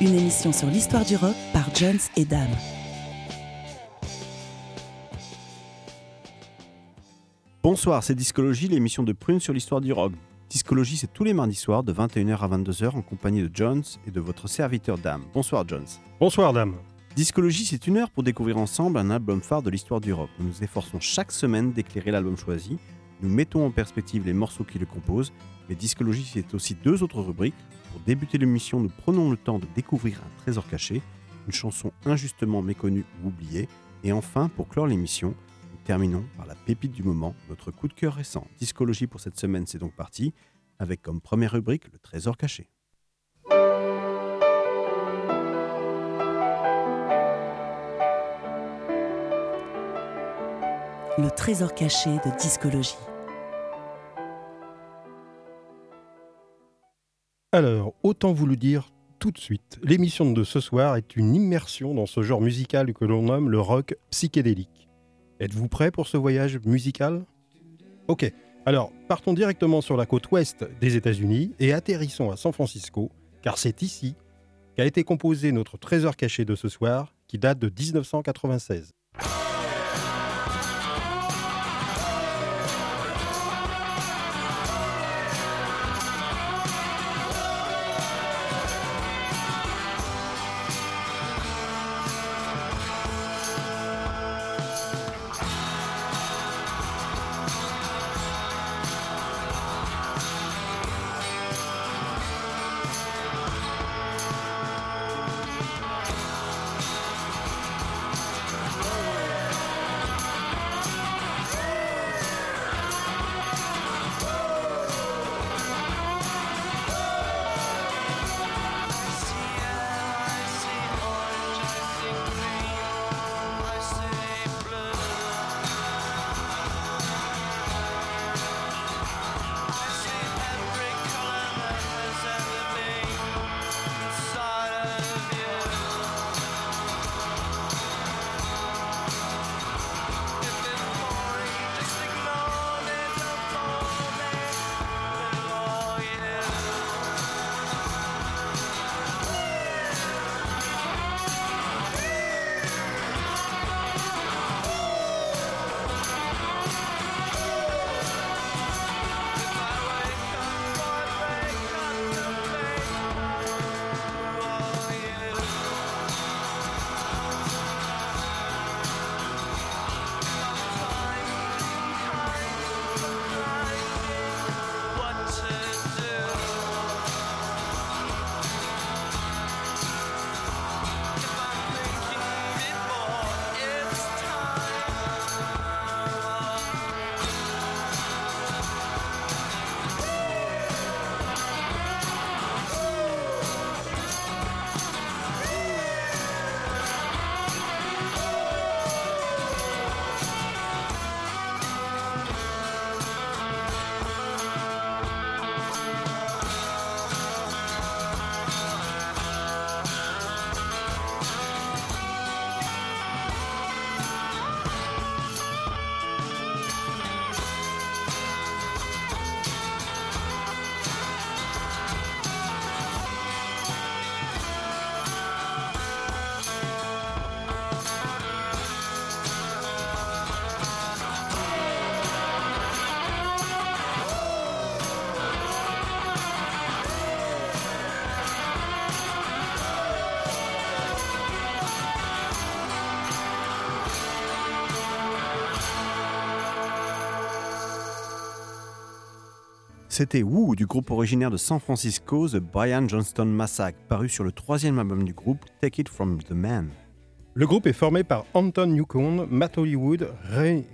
Une émission sur l'histoire du rock par Jones et Dame. Bonsoir, c'est Discologie, l'émission de Prune sur l'histoire du rock. Discologie, c'est tous les mardis soirs de 21h à 22h en compagnie de Jones et de votre serviteur Dame. Bonsoir Jones. Bonsoir Dame. Discologie, c'est une heure pour découvrir ensemble un album phare de l'histoire du rock. Nous nous efforçons chaque semaine d'éclairer l'album choisi. Nous mettons en perspective les morceaux qui le composent. Mais Discologie, c'est aussi deux autres rubriques. Pour débuter l'émission, nous prenons le temps de découvrir un trésor caché, une chanson injustement méconnue ou oubliée. Et enfin, pour clore l'émission, nous terminons par la pépite du moment, notre coup de cœur récent. Discologie pour cette semaine, c'est donc parti, avec comme première rubrique le trésor caché. Le trésor caché de Discologie. Alors, autant vous le dire tout de suite, l'émission de ce soir est une immersion dans ce genre musical que l'on nomme le rock psychédélique. Êtes-vous prêt pour ce voyage musical? Ok, alors partons directement sur la côte ouest des États-Unis et atterrissons à San Francisco, car c'est ici qu'a été composé notre trésor caché de ce soir, qui date de 1996. C'était Woo du groupe originaire de San Francisco, The Brian Johnston Massacre, paru sur le troisième album du groupe, Take It From The Man. Le groupe est formé par Anton Newcomb, Matt Hollywood,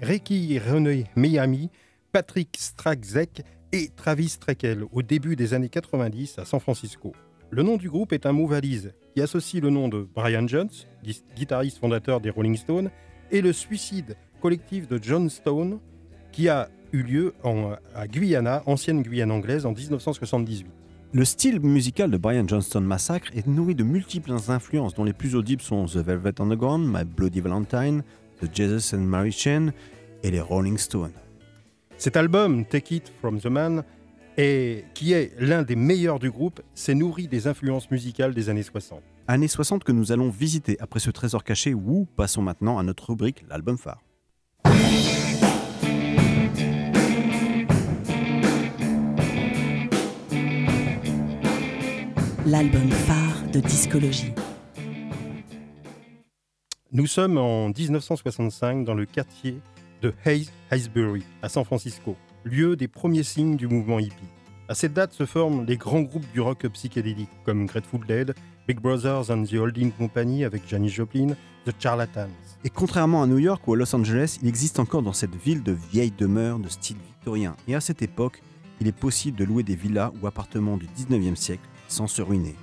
Ricky René Miami, Patrick Strazek et Travis Treckel au début des années 90 à San Francisco. Le nom du groupe est un mot valise qui associe le nom de Brian Jones, gui- guitariste fondateur des Rolling Stones, et le suicide collectif de John Stone qui a eu lieu en- à Guyana, ancienne Guyane anglaise, en 1978. Le style musical de Brian Johnston Massacre est nourri de multiples influences, dont les plus audibles sont The Velvet Underground, My Bloody Valentine, The Jesus and Mary Chain et les Rolling Stones. Cet album, Take It From The Man, est, qui est l'un des meilleurs du groupe, s'est nourri des influences musicales des années 60. Années 60 que nous allons visiter après ce trésor caché. Woo, passons maintenant à notre rubrique, l'album phare. L'album phare de discologie. Nous sommes en 1965 dans le quartier de Hayes, Haysbury, à San Francisco, lieu des premiers signes du mouvement hippie. À cette date se forment les grands groupes du rock psychédélique comme Grateful Dead, Big Brothers and the Holding Company avec Janis Joplin, The Charlatans. Et contrairement à New York ou à Los Angeles, il existe encore dans cette ville de vieilles demeures de style victorien. Et à cette époque, il est possible de louer des villas ou appartements du 19e siècle sans se ruiner.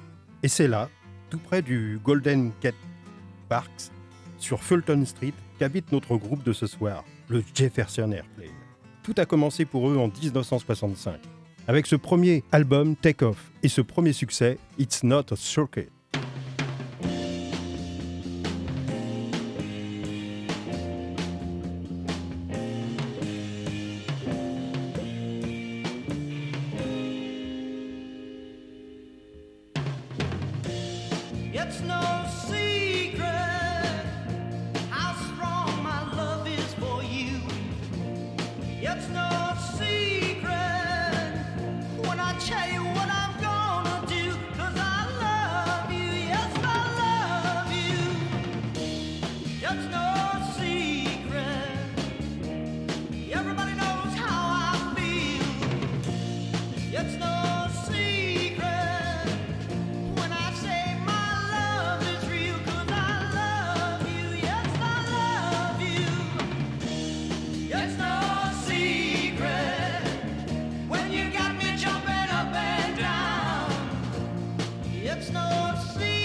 Et c'est là, tout près du Golden Gate Parks, sur Fulton Street, qu'habite notre groupe de ce soir, le Jefferson Airplane. Tout a commencé pour eux en 1965, avec ce premier album Take Off et ce premier succès, It's Not a Circuit. No secret,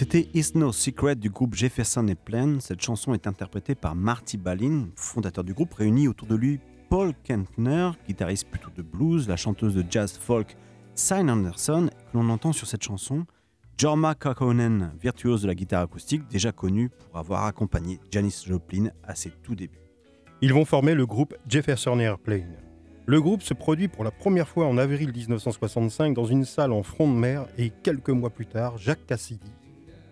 C'était Is No Secret du groupe Jefferson Airplane. Cette chanson est interprétée par Marty Balin, fondateur du groupe, réuni autour de lui Paul Kentner, guitariste plutôt de blues, la chanteuse de jazz folk Sign Anderson, que l'on entend sur cette chanson, Jorma Kakkonen, virtuose de la guitare acoustique, déjà connu pour avoir accompagné Janis Joplin à ses tout débuts. Ils vont former le groupe Jefferson Airplane. Le groupe se produit pour la première fois en avril 1965 dans une salle en front de mer et quelques mois plus tard, Jacques Cassidy,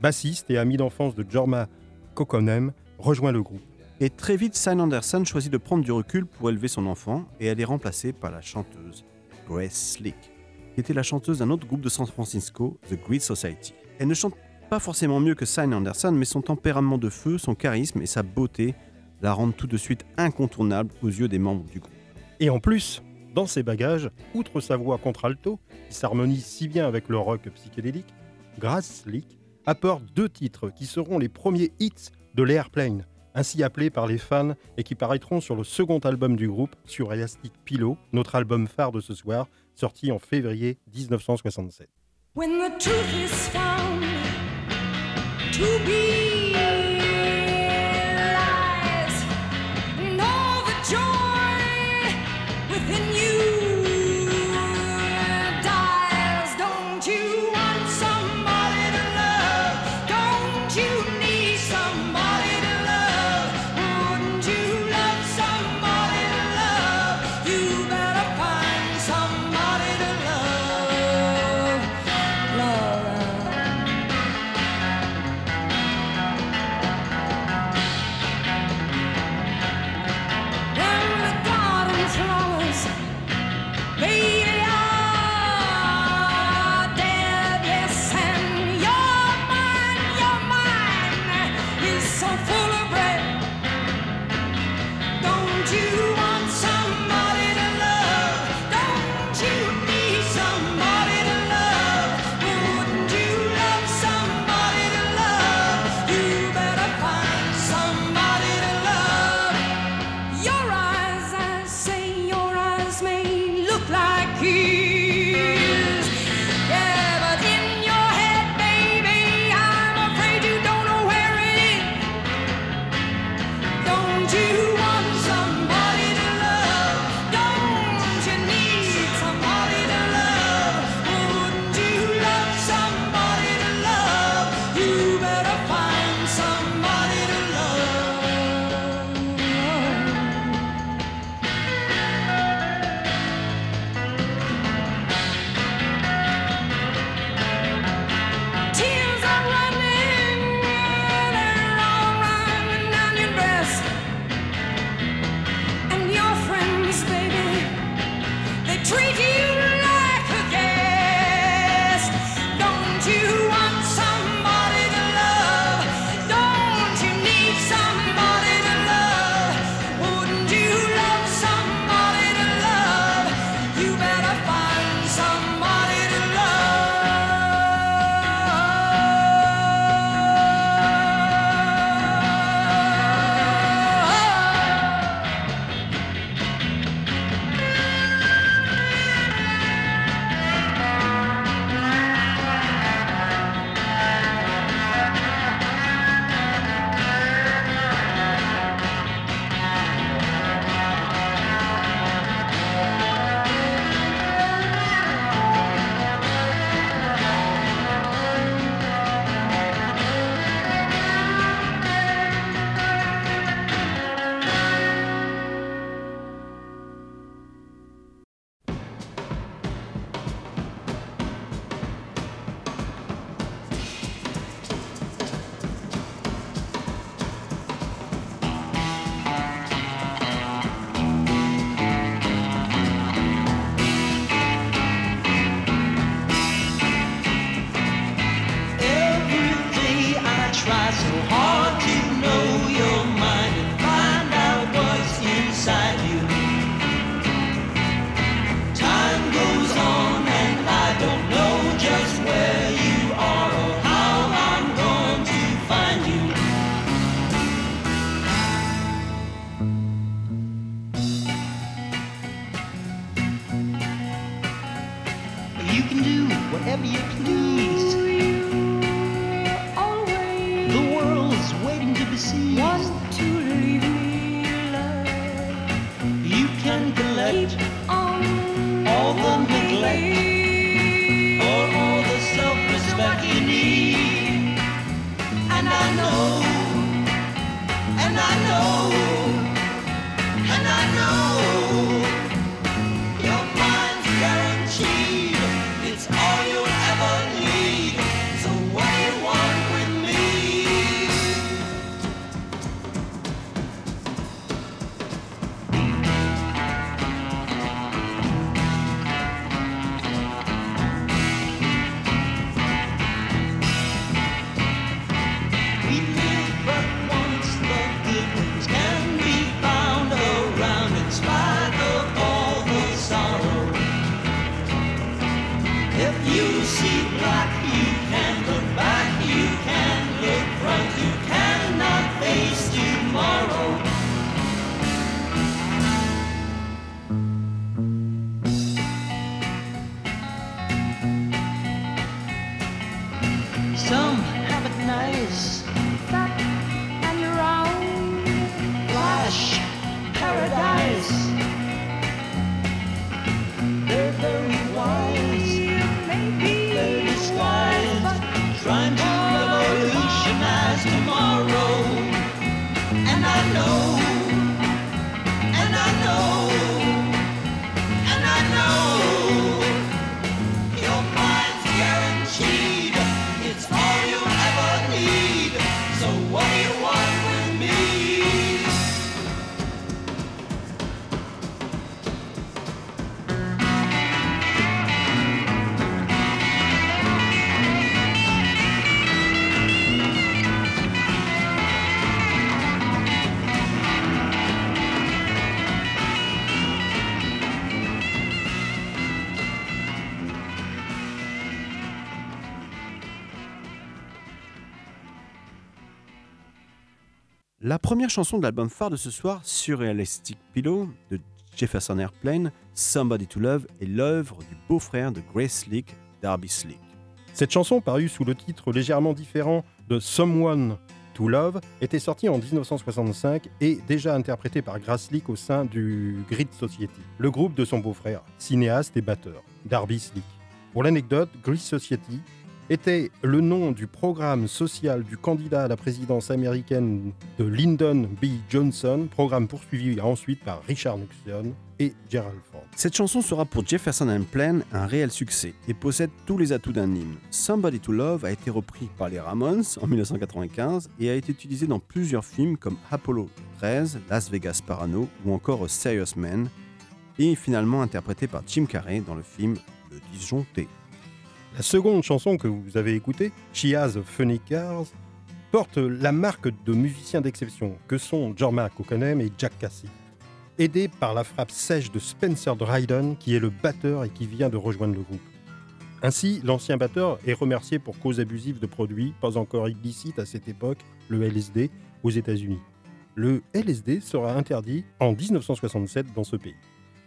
bassiste et ami d'enfance de Jorma Kokkonen, rejoint le groupe. Et très vite, San Anderson choisit de prendre du recul pour élever son enfant et elle est remplacée par la chanteuse Grace Slick, qui était la chanteuse d'un autre groupe de San Francisco, The Great Society. Elle ne chante pas forcément mieux que San Anderson, mais son tempérament de feu, son charisme et sa beauté la rendent tout de suite incontournable aux yeux des membres du groupe. Et en plus, dans ses bagages, outre sa voix contralto, qui s'harmonise si bien avec le rock psychédélique, Grace Slick apporte deux titres qui seront les premiers hits de l'Airplane, ainsi appelés par les fans et qui paraîtront sur le second album du groupe, sur Elastic Pillow, notre album phare de ce soir, sorti en février 1967. If you see black, you can't look première chanson de l'album phare de ce soir, Surrealistic Pillow, de Jefferson Airplane, Somebody to Love, est l'œuvre du beau-frère de Grace Slick, Darby Slick. Cette chanson, parue sous le titre légèrement différent de Someone to Love, était sortie en 1965 et déjà interprétée par Grace Slick au sein du Grid Society, le groupe de son beau-frère, cinéaste et batteur, Darby Slick. Pour l'anecdote, Grid Society était le nom du programme social du candidat à la présidence américaine de Lyndon B. Johnson, programme poursuivi ensuite par Richard Nixon et Gerald Ford. Cette chanson sera pour Jefferson Airplane un réel succès et possède tous les atouts d'un hymne. Somebody to Love a été repris par les Ramones en 1995 et a été utilisé dans plusieurs films comme Apollo 13, Las Vegas Parano ou encore Serious Man et finalement interprété par Jim Carrey dans le film Le Disjoncté. La seconde chanson que vous avez écoutée, She Has Cars, porte la marque de musiciens d'exception que sont Jorma Kokonem et Jack Cassie, aidés par la frappe sèche de Spencer Dryden qui est le batteur et qui vient de rejoindre le groupe. Ainsi, l'ancien batteur est remercié pour cause abusive de produits pas encore illicites à cette époque, le LSD, aux États-Unis. Le LSD sera interdit en 1967 dans ce pays.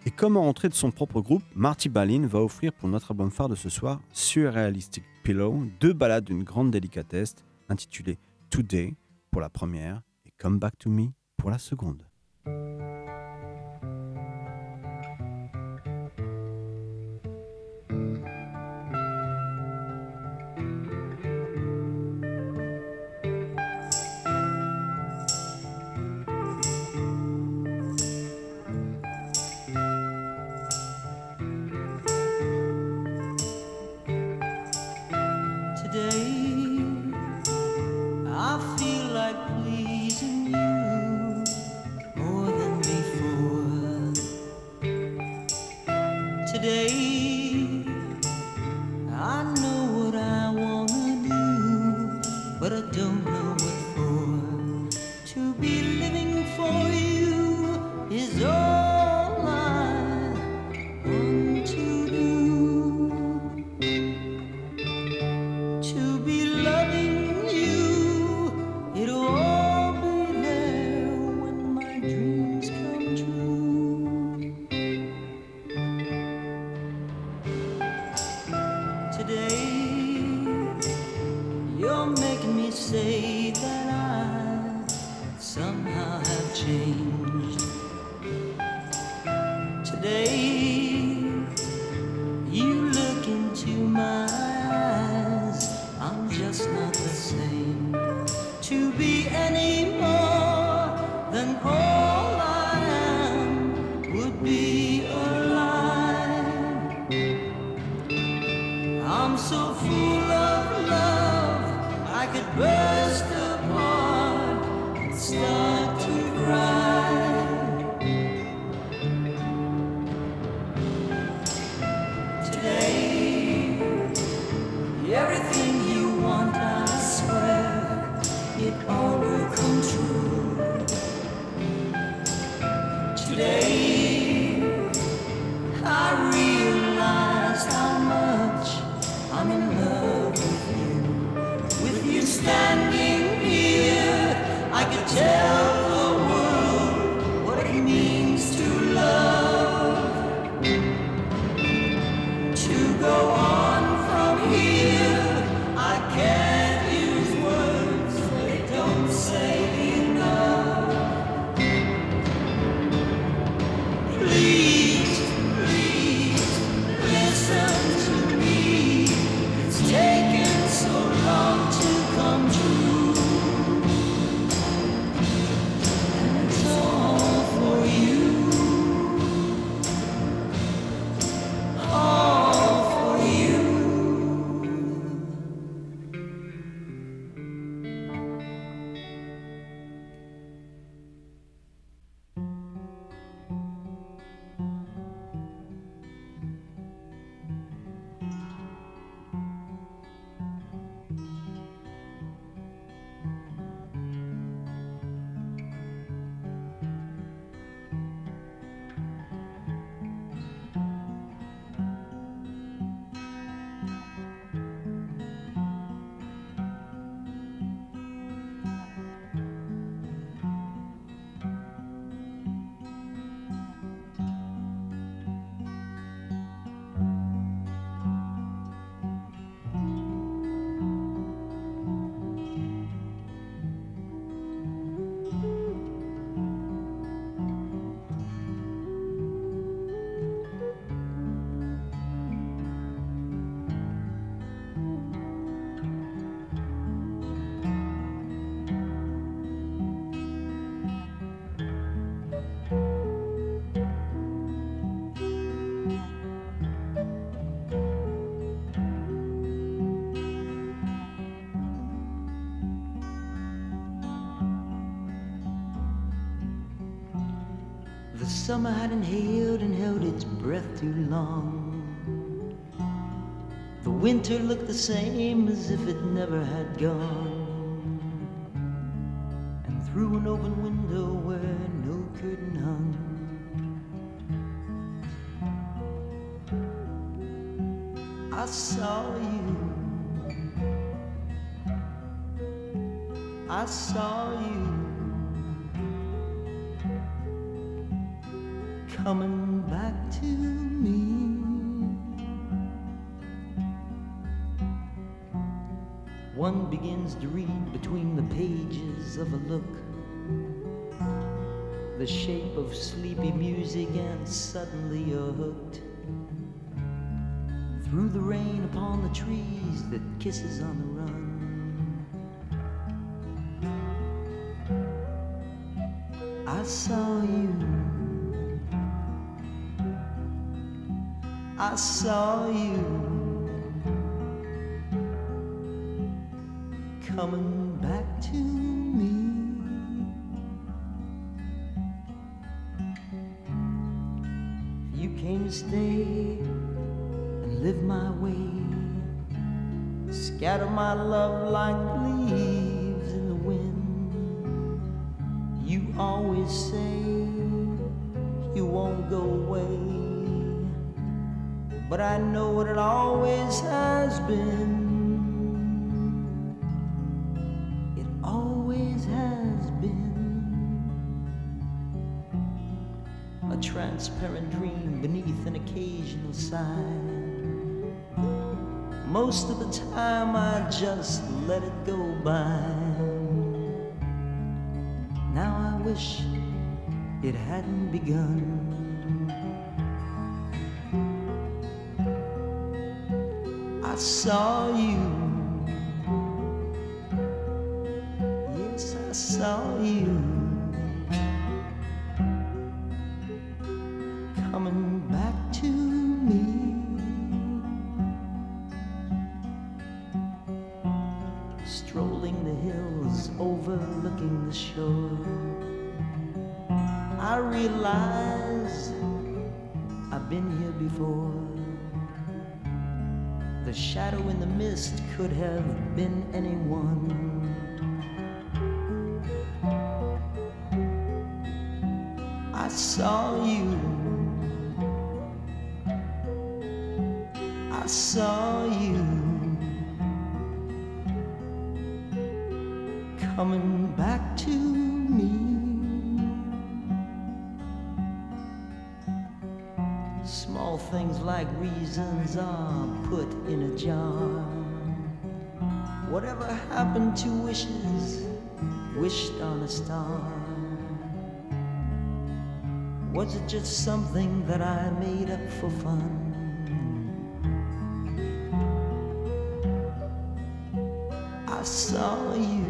Et comme en entrée de son propre groupe, Marty Balin va offrir pour notre album phare de ce soir, Surrealistic Pillow, deux ballades d'une grande délicatesse intitulées Today pour la première et Come Back to Me pour la seconde. Summer had inhaled and held its breath too long. The winter looked the same as if it never had gone. And through an open window where no curtain hung, I saw you. I saw you. Coming back to me. One begins to read between the pages of a look, the shape of sleepy music, and suddenly you're hooked. Through the rain upon the trees that kisses on the run. I saw you. I saw you coming back to me. You came to stay and live my way, scatter my love like but I know what it always has been. It always has been a transparent dream beneath an occasional sigh. Most of the time, I just let it go by. Now I wish it hadn't begun. Saw you. Yes, I saw you. Could have been anyone. I saw you. I saw you coming back to me. Small things like reasons are put in a jar. Whatever happened to wishes wished on a star? Was it just something that I made up for fun? I saw you.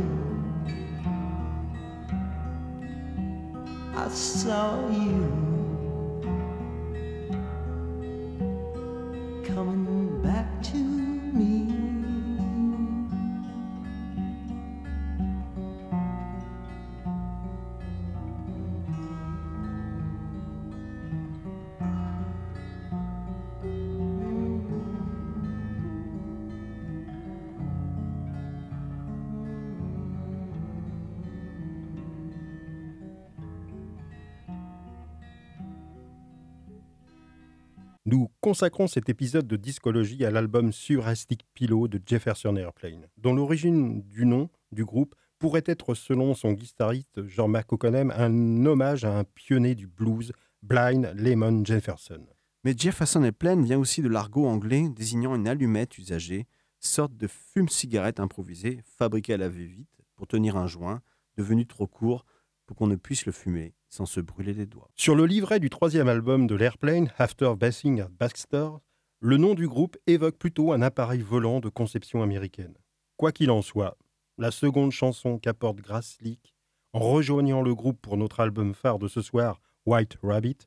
I saw you Nous consacrons cet épisode de discologie à l'album Surastic Pillow de Jefferson Airplane, dont l'origine du nom du groupe pourrait être, selon son guitariste Jean-Marc Oconem, un hommage à un pionnier du blues, Blind Lemon Jefferson. Mais Jefferson Airplane vient aussi de l'argot anglais désignant une allumette usagée, sorte de fume-cigarette improvisée, fabriquée à la va-vite pour tenir un joint, devenu trop court pour qu'on ne puisse le fumer sans se brûler les doigts. Sur le livret du troisième album de l'Airplane, After Bassing at Baxter, le nom du groupe évoque plutôt un appareil volant de conception américaine. Quoi qu'il en soit, la seconde chanson qu'apporte Grass en rejoignant le groupe pour notre album phare de ce soir, White Rabbit,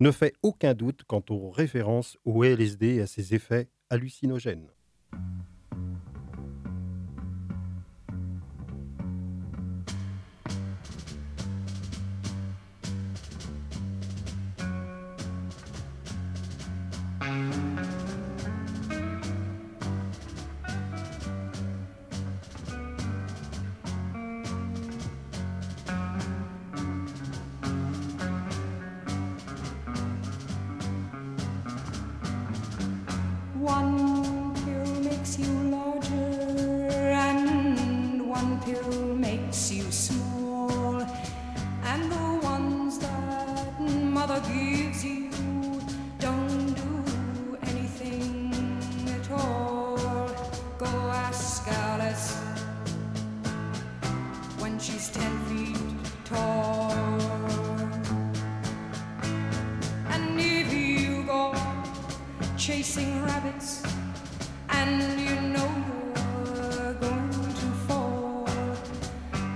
ne fait aucun doute quant aux références au LSD et à ses effets hallucinogènes.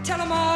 Tell them all.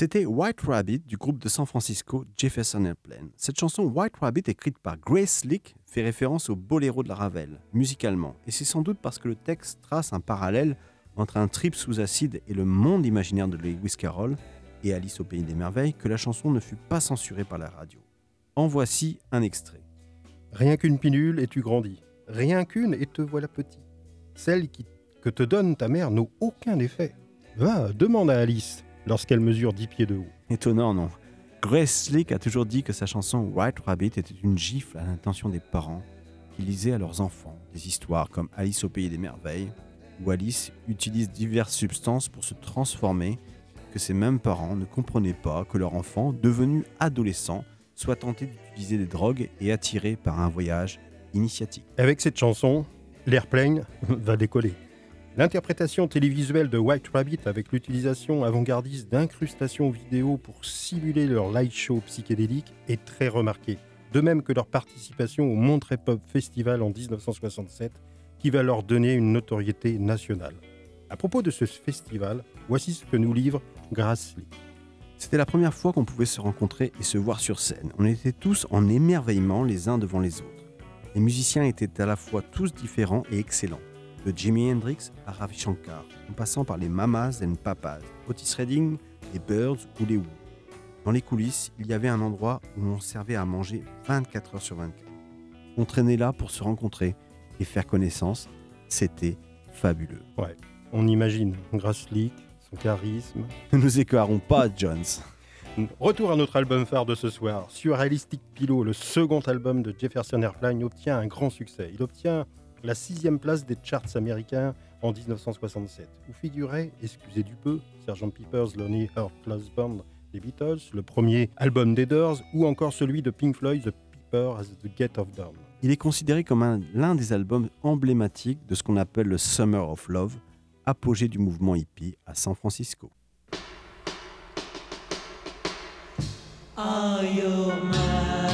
C'était White Rabbit du groupe de San Francisco Jefferson Airplane. Cette chanson White Rabbit, écrite par Grace Slick, fait référence au boléro de la Ravel, musicalement. Et c'est sans doute parce que le texte trace un parallèle entre un trip sous acide et le monde imaginaire de Lewis Carroll et Alice au Pays des Merveilles que la chanson ne fut pas censurée par la radio. En voici un extrait. Rien qu'une pilule et tu grandis. Rien qu'une et te voilà petit. Celle que te donne ta mère n'a aucun effet. Va, demande à Alice lorsqu'elle mesure 10 pieds de haut. Étonnant, non? Grace Slick a toujours dit que sa chanson White Rabbit était une gifle à l'intention des parents qui lisaient à leurs enfants des histoires comme Alice au Pays des Merveilles où Alice utilise diverses substances pour se transformer, que ses mêmes parents ne comprenaient pas que leur enfant, devenu adolescent, soit tenté d'utiliser des drogues et attiré par un voyage initiatique. Avec cette chanson, l'airplane va décoller. L'interprétation télévisuelle de White Rabbit avec l'utilisation avant-gardiste d'incrustations vidéo pour simuler leur light show psychédélique est très remarquée. De même que leur participation au Monterey Pop Festival en 1967 qui va leur donner une notoriété nationale. À propos de ce festival, voici ce que nous livre Grace Lee. C'était la première fois qu'on pouvait se rencontrer et se voir sur scène. On était tous en émerveillement les uns devant les autres. Les musiciens étaient à la fois tous différents et excellents, de Jimi Hendrix à Ravi Shankar, en passant par les Mamas and Papas, Otis Redding, les Birds ou les Who. Dans les coulisses, il y avait un endroit où on servait à manger 24 heures sur 24. On traînait là pour se rencontrer et faire connaissance. C'était fabuleux. On imagine Lee, son charisme, Ne nous écarrons pas, Jones. Retour à notre album phare de ce soir. Surrealistic Pillow, le second album de Jefferson Airplane, obtient un grand succès. Il obtient la sixième place des charts américains en 1967, où figurait, excusez du peu, Sgt. Pepper's Lonely Heart Club Band des Beatles, le premier album des Doors, ou encore celui de Pink Floyd, The Piper as the Gate of Dawn. Il est considéré comme un- l'un des albums emblématiques de ce qu'on appelle le Summer of Love, apogée du mouvement hippie à San Francisco. Are you my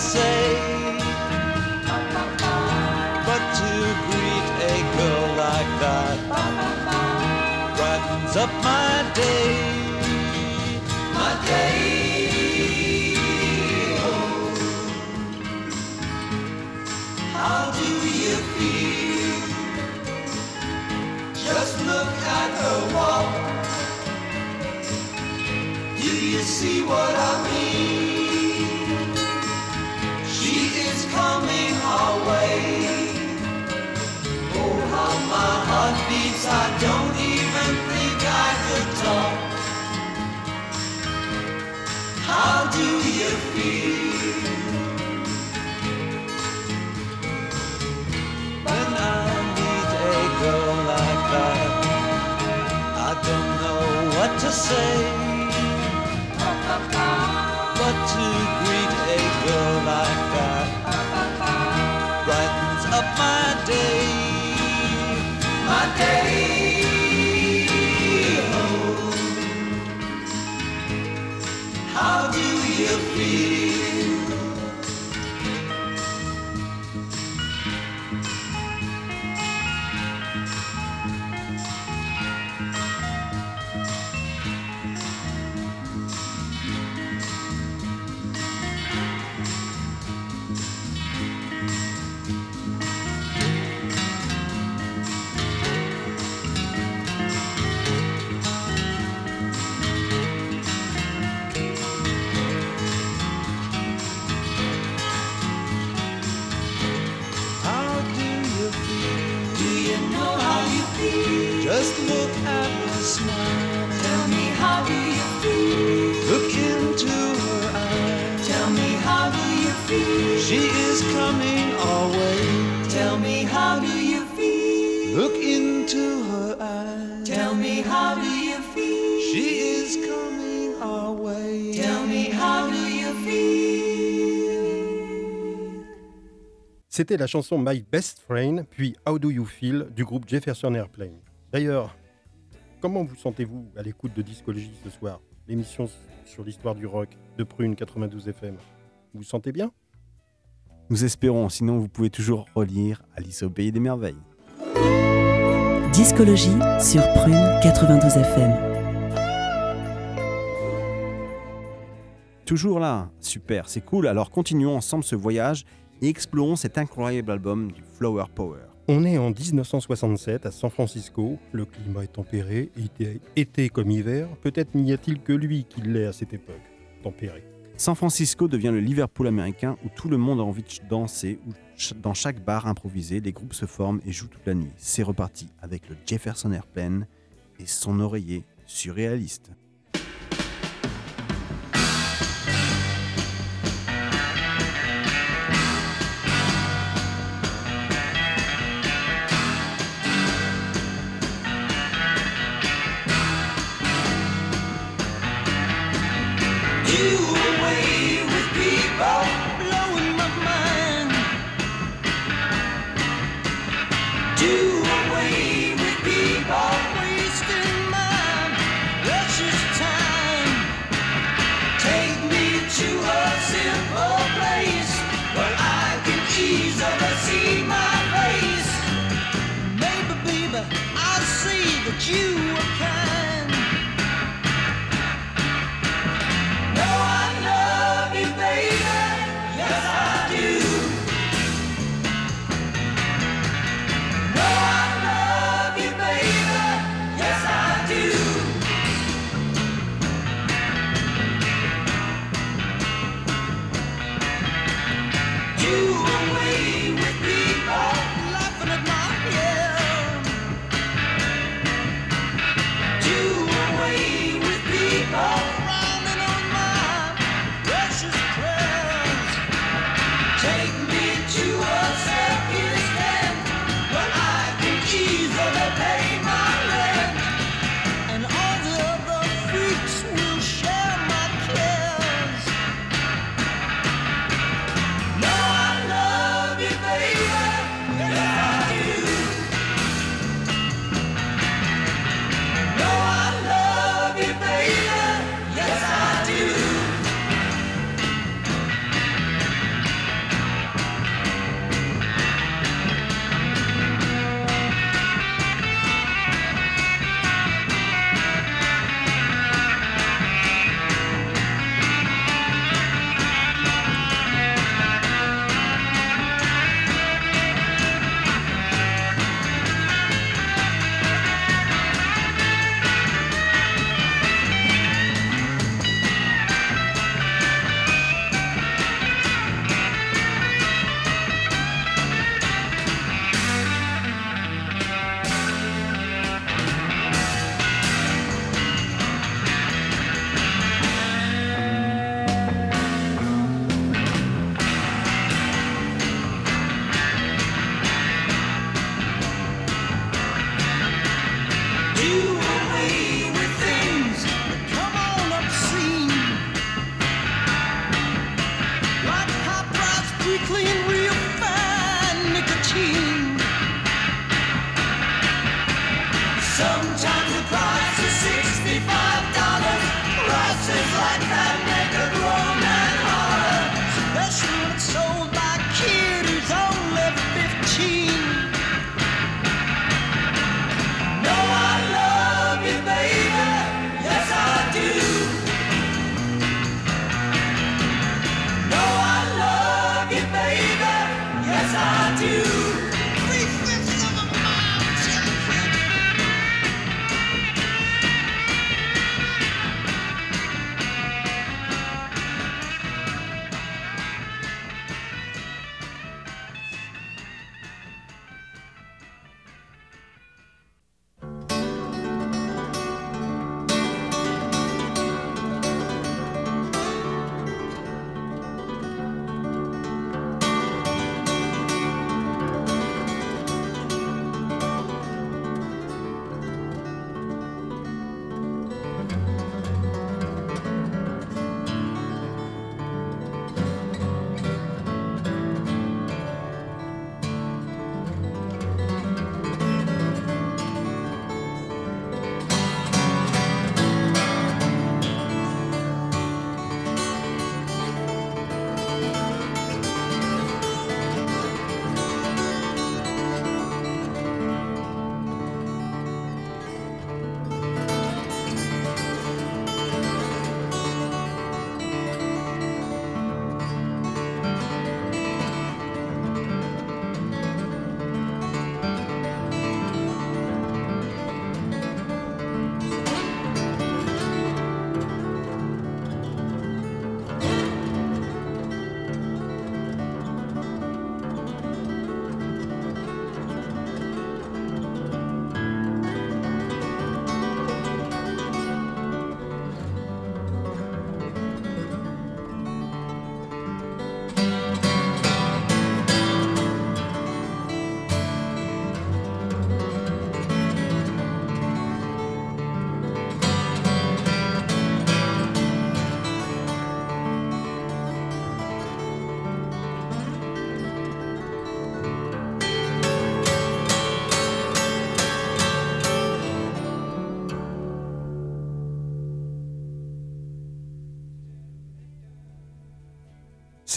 say. But to greet a girl like that brightens up my day. My day. How do you feel? Just look at her walk. Do you see what I mean? My heart beats, I don't even think I could talk. How do you feel? When I meet a girl like that, I don't know what to say. But to greet a girl like that brightens up my day. My day. C'était la chanson My Best Friend, puis How Do You Feel du groupe Jefferson Airplane. D'ailleurs, comment vous sentez-vous à l'écoute de Discologie ce soir? L'émission sur l'histoire du rock de Prune 92 FM. Vous vous sentez bien? Nous espérons, sinon vous pouvez toujours relire Alice au Pays des Merveilles. Discologie sur Prune 92 FM. Toujours là, super, c'est cool. Alors continuons ensemble ce voyage et explorons cet incroyable album du Flower Power. On est en 1967 à San Francisco, le climat est tempéré, été, été comme hiver, peut-être n'y a-t-il que lui qui l'est à cette époque, tempéré. San Francisco devient le Liverpool américain où tout le monde a envie de danser, où dans chaque bar improvisé, les groupes se forment et jouent toute la nuit. C'est reparti avec le Jefferson Airplane et son oreiller surréaliste.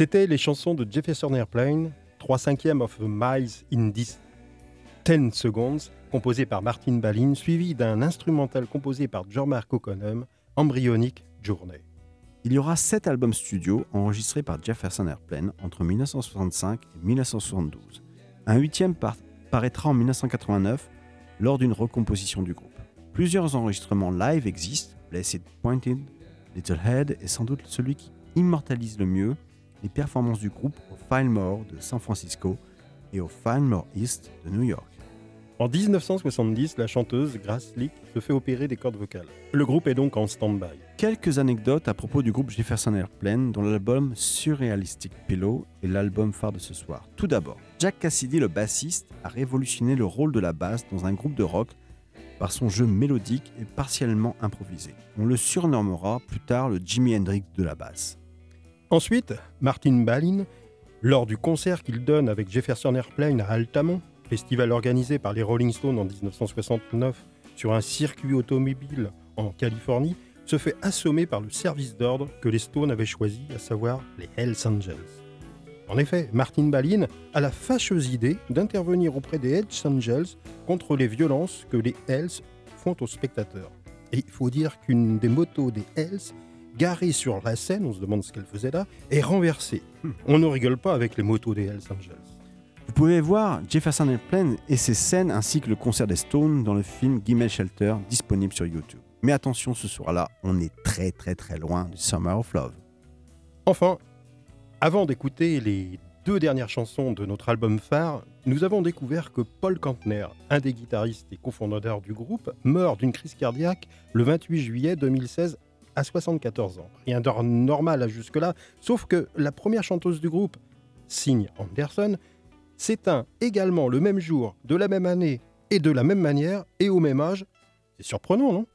C'était les chansons de Jefferson Airplane, 3 cinquièmes of a Miles in 10 10 Seconds, composé par Martin Balin, suivi d'un instrumental composé par Jean-Marc O'Connor, Embryonic Journey. Il y aura sept albums studio enregistrés par Jefferson Airplane entre 1965 et 1972. Un huitième par- paraîtra en 1989 lors d'une recomposition du groupe. Plusieurs enregistrements live existent, Blessed Pointed, Little Head est sans doute celui qui immortalise le mieux les performances du groupe au Fillmore de San Francisco et au Fillmore East de New York. En 1970, la chanteuse Grace Lick se fait opérer des cordes vocales. Le groupe est donc en stand-by. Quelques anecdotes à propos du groupe Jefferson Airplane, dont l'album Surrealistic Pillow est l'album phare de ce soir. Tout d'abord, Jack Cassidy, le bassiste, a révolutionné le rôle de la basse dans un groupe de rock par son jeu mélodique et partiellement improvisé. On le surnommera plus tard le Jimi Hendrix de la basse. Ensuite, Martin Balin, lors du concert qu'il donne avec Jefferson Airplane à Altamont, festival organisé par les Rolling Stones en 1969 sur un circuit automobile en Californie, se fait assommer par le service d'ordre que les Stones avaient choisi, à savoir les Hells Angels. En effet, Martin Balin a la fâcheuse idée d'intervenir auprès des Hells Angels contre les violences que les Hells font aux spectateurs. Et il faut dire qu'une des motos des Hells, garée sur la scène, on se demande ce qu'elle faisait là, est renversée. On ne rigole pas avec les motos des Hells Angels. Vous pouvez voir Jefferson Airplane et ses scènes ainsi que le concert des Stones dans le film Gimmel Shelter disponible sur YouTube. Mais attention, ce soir-là, on est très très très loin du Summer of Love. Enfin, avant d'écouter les deux dernières chansons de notre album phare, nous avons découvert que Paul Kantner, un des guitaristes et cofondateurs du groupe, meurt d'une crise cardiaque le 28 juillet 2016 à 74 ans. Rien de normal jusque-là, sauf que la première chanteuse du groupe, Signe Anderson, s'éteint également le même jour, de la même année et de la même manière et au même âge. C'est surprenant, non?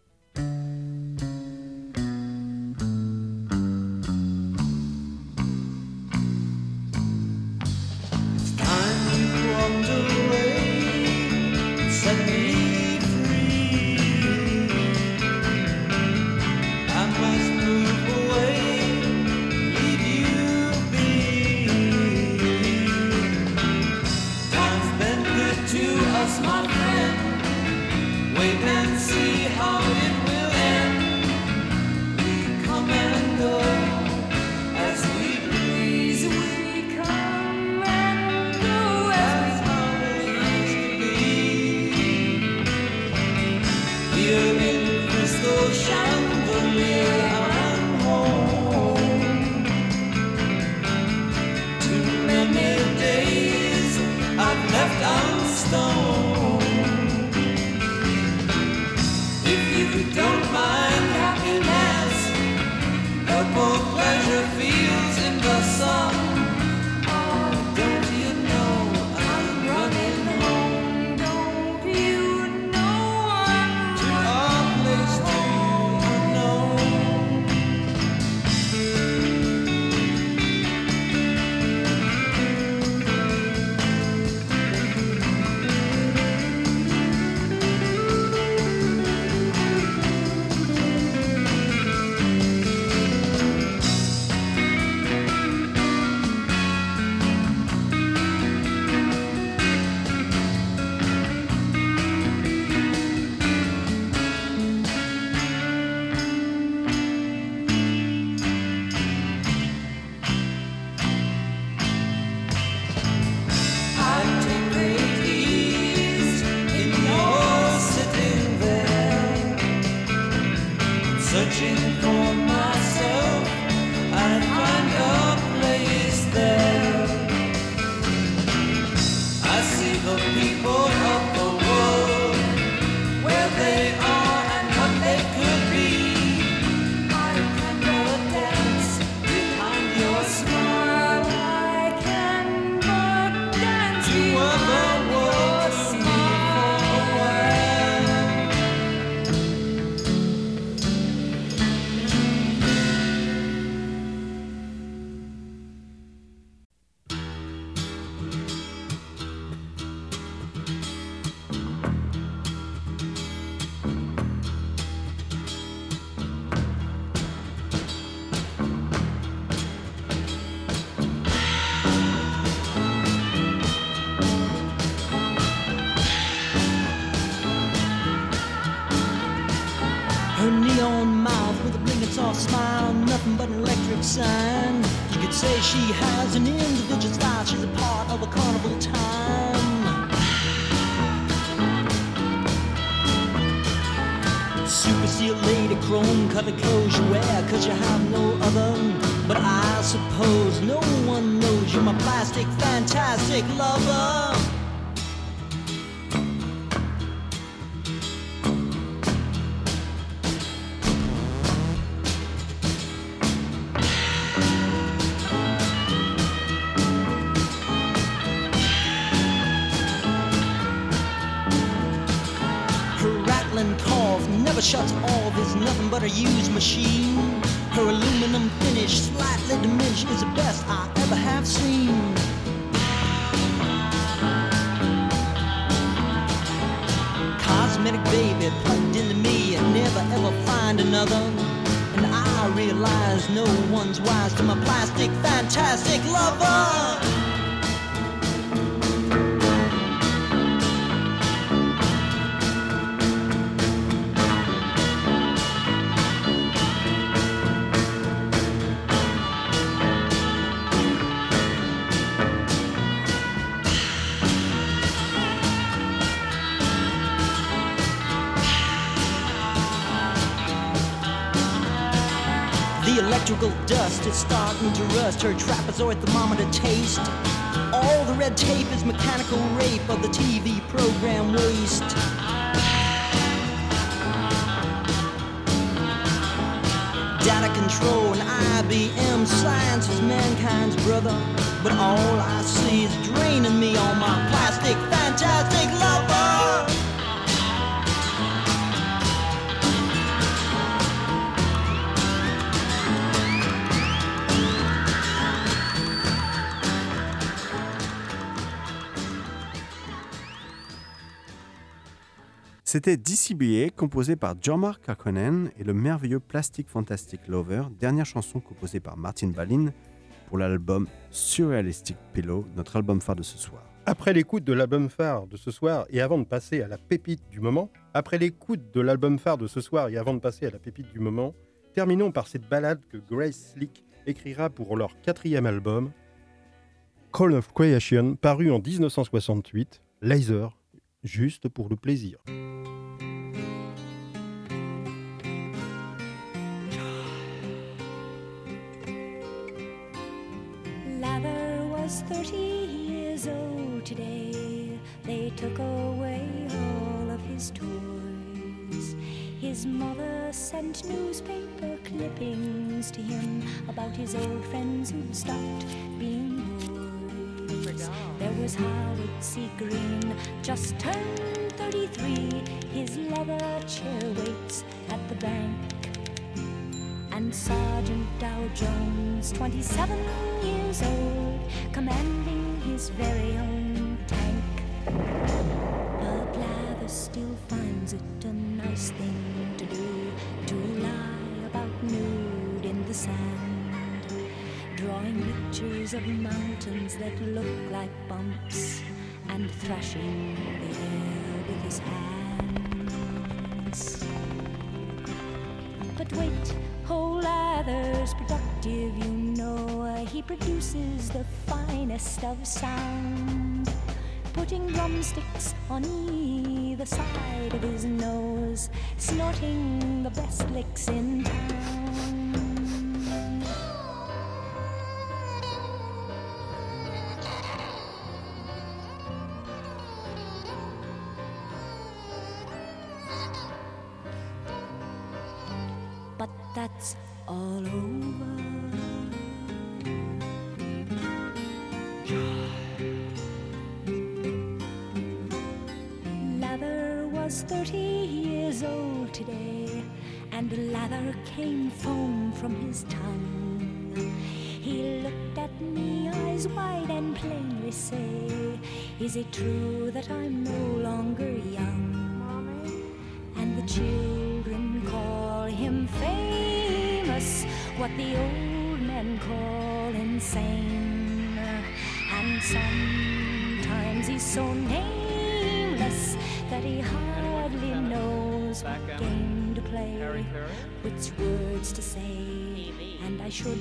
Never shuts off, is nothing but a used machine. Her aluminum finish, slightly diminished, is the best I ever have seen. Cosmetic baby plugged into me and never ever find another. And I realize no one's wise to my plastic, fantastic lover. Is starting to rust her trapezoid thermometer taste. All the red tape is mechanical rape of the TV program waste. Data control and IBM science is mankind's brother. But all I see is draining me on my plastic, fantastic lover. C'était DCBA, composé par Jormar Kakkonen et le merveilleux Plastic Fantastic Lover, dernière chanson composée par Martin Balin pour l'album Surrealistic Pillow, notre album phare de ce soir. Après l'écoute de l'album phare de ce soir et avant de passer à la pépite du moment, après l'écoute de l'album phare de ce soir et avant de passer à la pépite du moment, terminons par cette balade que Grace Slick écrira pour leur quatrième album, Call of Creation, paru en 1968, Laser, juste pour le plaisir. Clippings to him about his old friends who'd stopped being boys. There was Howard C. Green, just turned 33. His leather chair waits at the bank and Sergeant Dow Jones, 27 years old, commanding his very own of mountains that look like bumps and thrashing the air with his hands. But wait, whole lather's productive, you know. uh, He produces the finest of sound, putting drumsticks on either side of his nose, snorting the best licks in town. Was 30 years old today, and the lather came foam from his tongue. He looked at me, eyes wide, and plainly say, Is it true that I'm no longer young? And the children call him famous, what the old men call insane. And sometimes he's so nameless that he hardly knows what game to play, which words to say. And I should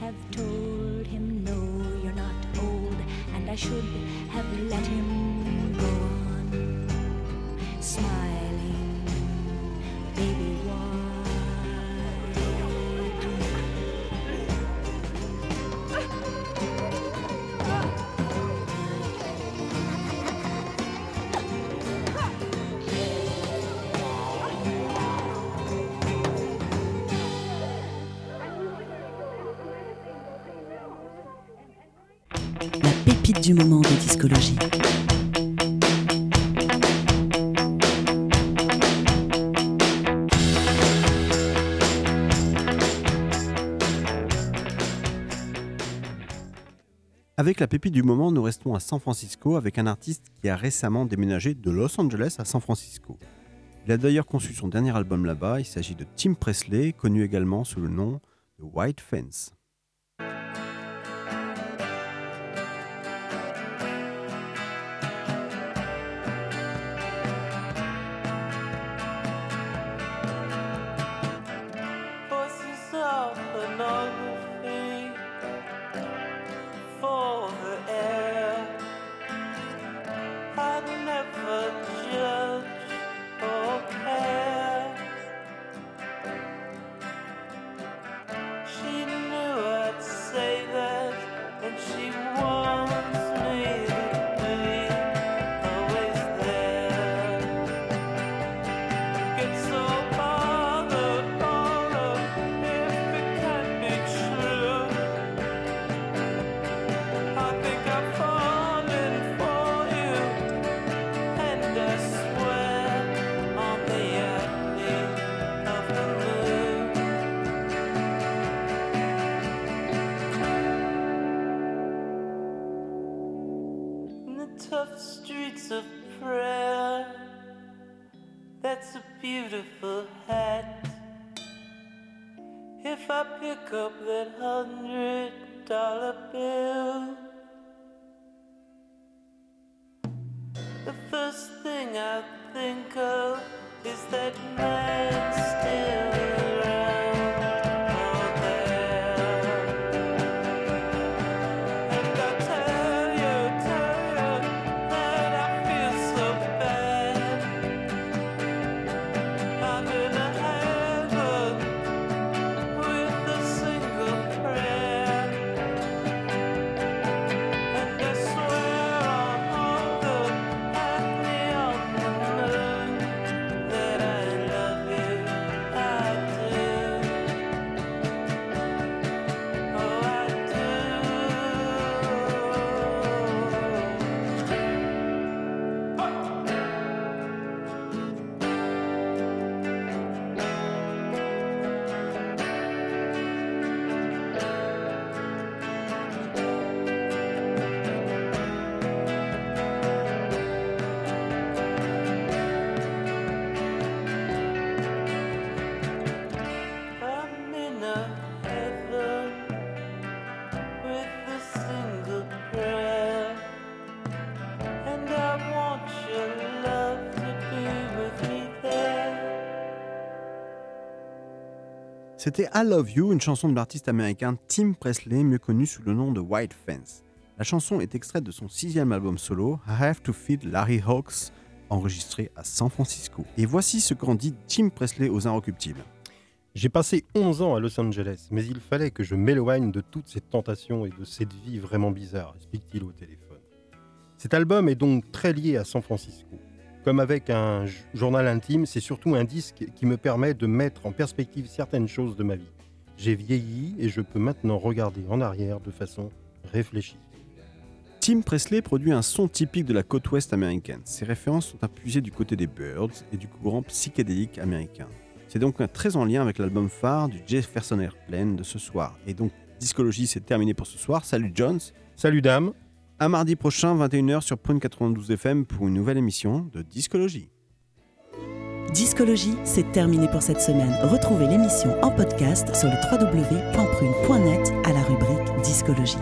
have told him, No, you're not old, and I should have let him du moment de discologie. Avec la pépite du moment, nous restons à San Francisco avec un artiste qui a récemment déménagé de Los Angeles à San Francisco. Il a d'ailleurs conçu son dernier album là-bas, il s'agit de Tim Presley, connu également sous le nom de White Fence. Pick up that hundred dollar bill, C'était I Love You, une chanson de l'artiste américain Tim Presley, mieux connu sous le nom de White Fence. La chanson est extraite de son sixième album solo, I Have to Feed Larry Hawks, enregistré à San Francisco. Et voici ce qu'en dit Tim Presley aux Inrecuptibles. J'ai passé 11 ans à Los Angeles, mais il fallait que je m'éloigne de toutes ces tentations et de cette vie vraiment bizarre, explique-t-il au téléphone. Cet album est donc très lié à San Francisco. Comme avec un journal intime, c'est surtout un disque qui me permet de mettre en perspective certaines choses de ma vie. J'ai vieilli et je peux maintenant regarder en arrière de façon réfléchie. Tim Presley produit un son typique de la côte ouest américaine. Ses références sont appuyées du côté des Birds et du courant psychédélique américain. C'est donc très en lien avec l'album phare du Jefferson Airplane de ce soir. Et donc, Discologie, c'est terminé pour ce soir. Salut Jones. Salut dame. À mardi prochain, 21h sur Prune 92 FM pour une nouvelle émission de Discologie. Discologie, c'est terminé pour cette semaine. Retrouvez l'émission en podcast sur le www.prune.net à la rubrique Discologie.